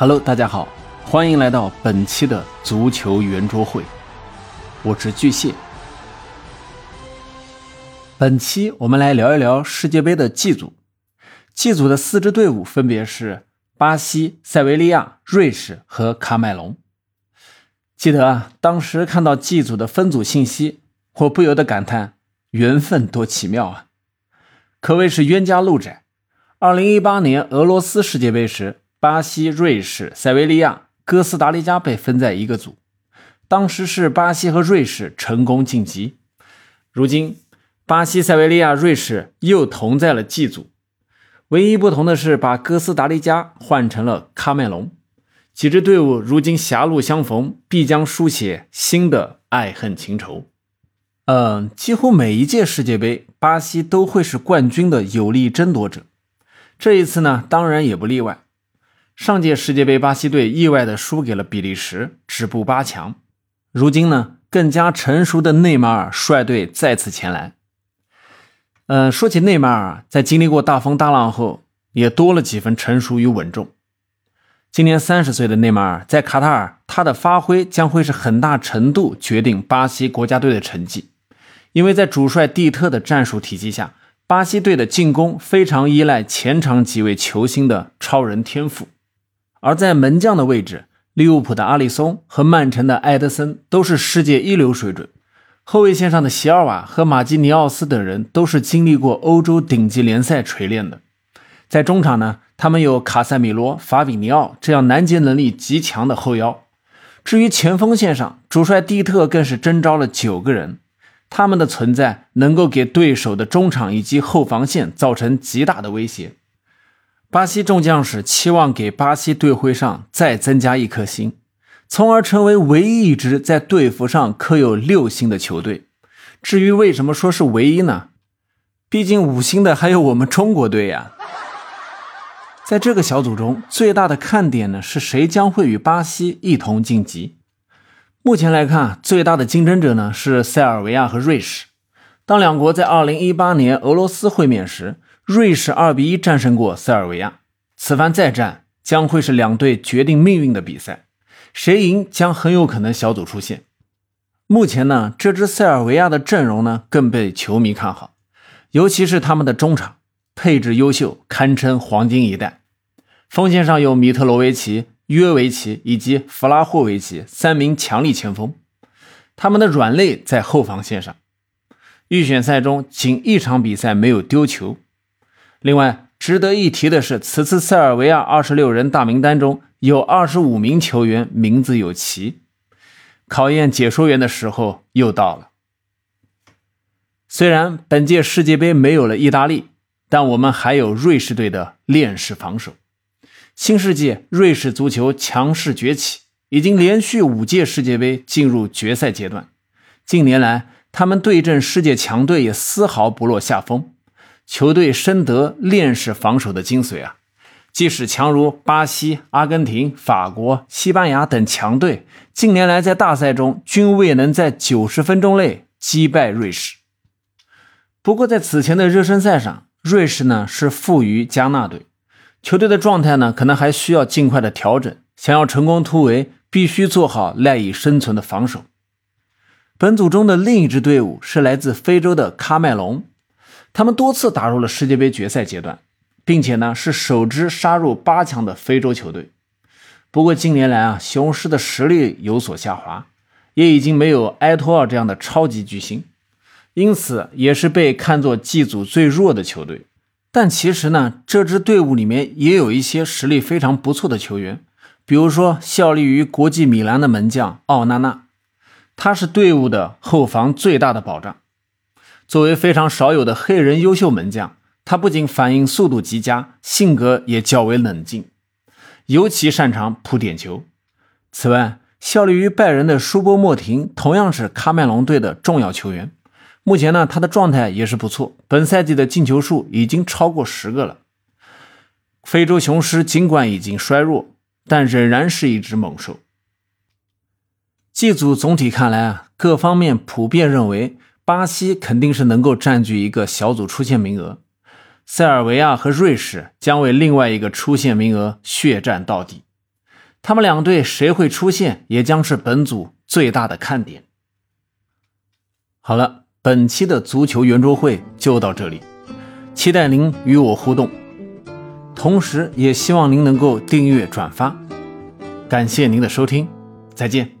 Hello，大家好，欢迎来到本期的足球圆桌会，我是巨蟹。本期我们来聊一聊世界杯的 G 组，G 组的四支队伍分别是巴西、塞维利亚、瑞士和卡麦隆。记得啊，当时看到 G 组的分组信息，我不由得感叹缘分多奇妙啊，可谓是冤家路窄。二零一八年俄罗斯世界杯时。巴西、瑞士、塞维利亚、哥斯达黎加被分在一个组，当时是巴西和瑞士成功晋级。如今，巴西、塞维利亚、瑞士又同在了 G 组，唯一不同的是把哥斯达黎加换成了喀麦隆。几支队伍如今狭路相逢，必将书写新的爱恨情仇。嗯，几乎每一届世界杯，巴西都会是冠军的有力争夺者，这一次呢，当然也不例外。上届世界杯，巴西队意外的输给了比利时，止步八强。如今呢，更加成熟的内马尔率队再次前来。嗯，说起内马尔，在经历过大风大浪后，也多了几分成熟与稳重。今年三十岁的内马尔在卡塔尔，他的发挥将会是很大程度决定巴西国家队的成绩，因为在主帅蒂特的战术体系下，巴西队的进攻非常依赖前场几位球星的超人天赋。而在门将的位置，利物浦的阿里松和曼城的埃德森都是世界一流水准。后卫线上的席尔瓦和马基尼奥斯等人都是经历过欧洲顶级联赛锤炼的。在中场呢，他们有卡塞米罗、法比尼奥这样拦截能力极强的后腰。至于前锋线上，主帅蒂特更是征召了九个人，他们的存在能够给对手的中场以及后防线造成极大的威胁。巴西众将士期望给巴西队徽上再增加一颗星，从而成为唯一一支在队服上刻有六星的球队。至于为什么说是唯一呢？毕竟五星的还有我们中国队呀。在这个小组中，最大的看点呢是谁将会与巴西一同晋级？目前来看，最大的竞争者呢是塞尔维亚和瑞士。当两国在2018年俄罗斯会面时，瑞士二比一战胜过塞尔维亚，此番再战将会是两队决定命运的比赛，谁赢将很有可能小组出线。目前呢，这支塞尔维亚的阵容呢更被球迷看好，尤其是他们的中场配置优秀，堪称黄金一代。锋线上有米特罗维奇、约维奇以及弗拉霍维奇三名强力前锋，他们的软肋在后防线上。预选赛中仅一场比赛没有丢球。另外，值得一提的是，此次塞尔维亚二十六人大名单中有二十五名球员名字有齐。考验解说员的时候又到了。虽然本届世界杯没有了意大利，但我们还有瑞士队的链式防守。新世纪瑞士足球强势崛起，已经连续五届世界杯进入决赛阶段。近年来，他们对阵世界强队也丝毫不落下风。球队深得链式防守的精髓啊！即使强如巴西、阿根廷、法国、西班牙等强队，近年来在大赛中均未能在九十分钟内击败瑞士。不过，在此前的热身赛上，瑞士呢是负于加纳队，球队的状态呢可能还需要尽快的调整。想要成功突围，必须做好赖以生存的防守。本组中的另一支队伍是来自非洲的喀麦隆。他们多次打入了世界杯决赛阶段，并且呢是首支杀入八强的非洲球队。不过近年来啊，雄狮的实力有所下滑，也已经没有埃托尔这样的超级巨星，因此也是被看作 G 组最弱的球队。但其实呢，这支队伍里面也有一些实力非常不错的球员，比如说效力于国际米兰的门将奥纳纳，他是队伍的后防最大的保障。作为非常少有的黑人优秀门将，他不仅反应速度极佳，性格也较为冷静，尤其擅长扑点球。此外，效力于拜仁的舒波莫廷同样是喀麦隆队的重要球员。目前呢，他的状态也是不错，本赛季的进球数已经超过十个了。非洲雄狮尽管已经衰弱，但仍然是一只猛兽。G 组总体看来啊，各方面普遍认为。巴西肯定是能够占据一个小组出线名额，塞尔维亚和瑞士将为另外一个出线名额血战到底。他们两队谁会出现，也将是本组最大的看点。好了，本期的足球圆桌会就到这里，期待您与我互动，同时也希望您能够订阅转发。感谢您的收听，再见。